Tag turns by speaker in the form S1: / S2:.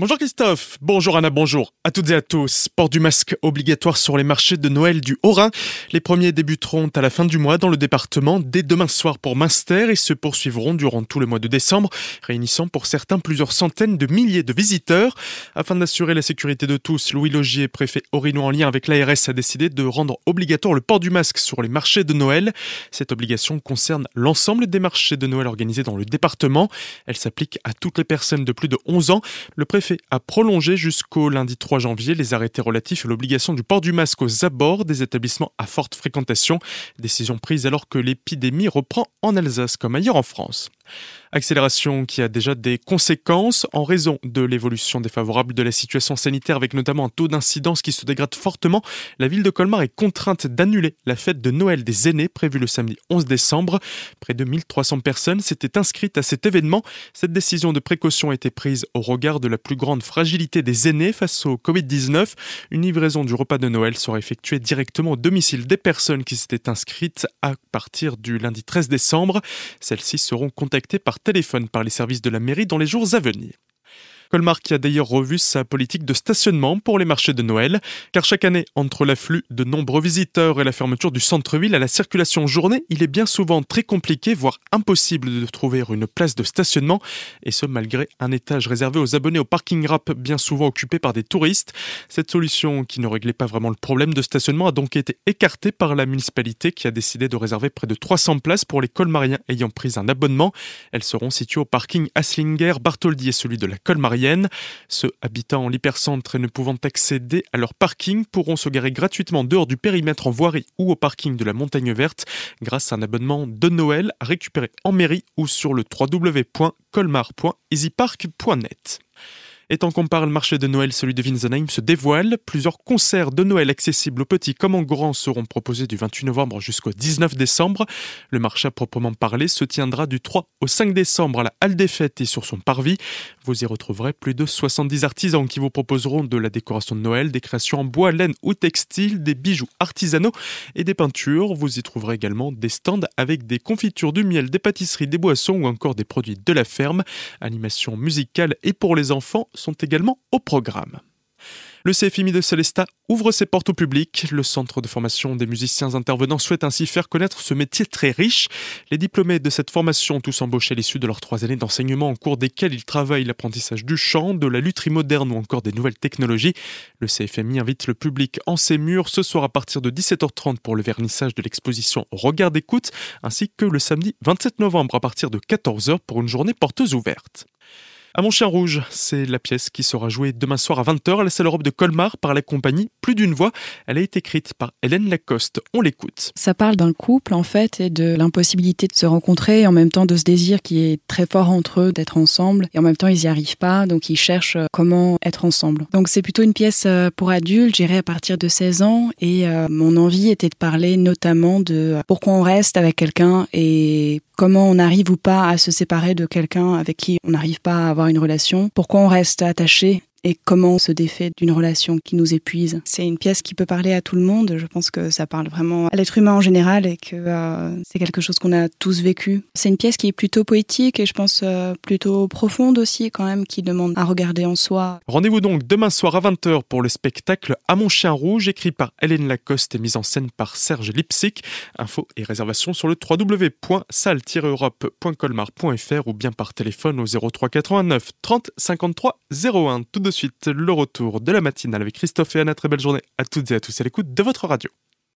S1: Bonjour Christophe, bonjour Anna, bonjour à toutes et à tous. Port du masque obligatoire sur les marchés de Noël du Haut-Rhin. Les premiers débuteront à la fin du mois dans le département dès demain soir pour Münster et se poursuivront durant tout le mois de décembre, réunissant pour certains plusieurs centaines de milliers de visiteurs. Afin d'assurer la sécurité de tous, Louis Logier, préfet Orinois en lien avec l'ARS, a décidé de rendre obligatoire le port du masque sur les marchés de Noël. Cette obligation concerne l'ensemble des marchés de Noël organisés dans le département. Elle s'applique à toutes les personnes de plus de 11 ans. A prolongé jusqu'au lundi 3 janvier les arrêtés relatifs à l'obligation du port du masque aux abords des établissements à forte fréquentation. Décision prise alors que l'épidémie reprend en Alsace comme ailleurs en France. Accélération qui a déjà des conséquences en raison de l'évolution défavorable de la situation sanitaire avec notamment un taux d'incidence qui se dégrade fortement. La ville de Colmar est contrainte d'annuler la fête de Noël des aînés prévue le samedi 11 décembre. Près de 1300 personnes s'étaient inscrites à cet événement. Cette décision de précaution a été prise au regard de la plus grande fragilité des aînés face au Covid-19. Une livraison du repas de Noël sera effectuée directement au domicile des personnes qui s'étaient inscrites à partir du lundi 13 décembre. Celles-ci seront contactées par téléphone par les services de la mairie dans les jours à venir. Colmar qui a d'ailleurs revu sa politique de stationnement pour les marchés de Noël, car chaque année, entre l'afflux de nombreux visiteurs et la fermeture du centre-ville à la circulation journée, il est bien souvent très compliqué, voire impossible de trouver une place de stationnement, et ce malgré un étage réservé aux abonnés au parking rap bien souvent occupé par des touristes. Cette solution, qui ne réglait pas vraiment le problème de stationnement, a donc été écartée par la municipalité qui a décidé de réserver près de 300 places pour les colmariens ayant pris un abonnement. Elles seront situées au parking Aslinger, Bartholdi et celui de la Colmarienne ceux habitant en l'hypercentre et ne pouvant accéder à leur parking pourront se garer gratuitement dehors du périmètre en voirie ou au parking de la Montagne Verte grâce à un abonnement de Noël récupéré en mairie ou sur le www.colmar.easypark.net. Et tant qu'on parle marché de Noël, celui de Winsenheim se dévoile. Plusieurs concerts de Noël accessibles aux petits comme aux grands seront proposés du 28 novembre jusqu'au 19 décembre. Le marché à proprement parler se tiendra du 3 au 5 décembre à la Halle des Fêtes et sur son parvis. Vous y retrouverez plus de 70 artisans qui vous proposeront de la décoration de Noël, des créations en bois, laine ou textile, des bijoux artisanaux et des peintures. Vous y trouverez également des stands avec des confitures, du miel, des pâtisseries, des boissons ou encore des produits de la ferme. Animation musicale et pour les enfants sont également au programme. Le CFMI de Celesta ouvre ses portes au public. Le centre de formation des musiciens intervenants souhaite ainsi faire connaître ce métier très riche. Les diplômés de cette formation tous embauché à l'issue de leurs trois années d'enseignement en cours desquelles ils travaillent l'apprentissage du chant, de la lutherie moderne ou encore des nouvelles technologies. Le CFMI invite le public en ses murs ce soir à partir de 17h30 pour le vernissage de l'exposition Regard d'écoute, ainsi que le samedi 27 novembre à partir de 14h pour une journée porteuse ouverte. À Mon Chien Rouge, c'est la pièce qui sera jouée demain soir à 20h à la salle Europe de Colmar par la compagnie Plus d'une voix. Elle a été écrite par Hélène Lacoste. On l'écoute.
S2: Ça parle d'un couple en fait et de l'impossibilité de se rencontrer et en même temps de ce désir qui est très fort entre eux d'être ensemble et en même temps ils n'y arrivent pas donc ils cherchent euh, comment être ensemble. Donc c'est plutôt une pièce euh, pour adultes, j'irai à partir de 16 ans et euh, mon envie était de parler notamment de pourquoi on reste avec quelqu'un et comment on arrive ou pas à se séparer de quelqu'un avec qui on n'arrive pas à avoir une relation, pourquoi on reste attaché et comment on se défait d'une relation qui nous épuise. C'est une pièce qui peut parler à tout le monde. Je pense que ça parle vraiment à l'être humain en général et que euh, c'est quelque chose qu'on a tous vécu. C'est une pièce qui est plutôt poétique et je pense euh, plutôt profonde aussi quand même, qui demande à regarder en soi.
S1: Rendez-vous donc demain soir à 20h pour le spectacle À mon chien rouge, écrit par Hélène Lacoste et mis en scène par Serge Lipsic. Infos et réservations sur le www.salle-europe.colmar.fr ou bien par téléphone au 03 89 30 53 01. Tout de suite le retour de la matinale avec Christophe et Anna. Très belle journée à toutes et à tous à l'écoute de votre radio.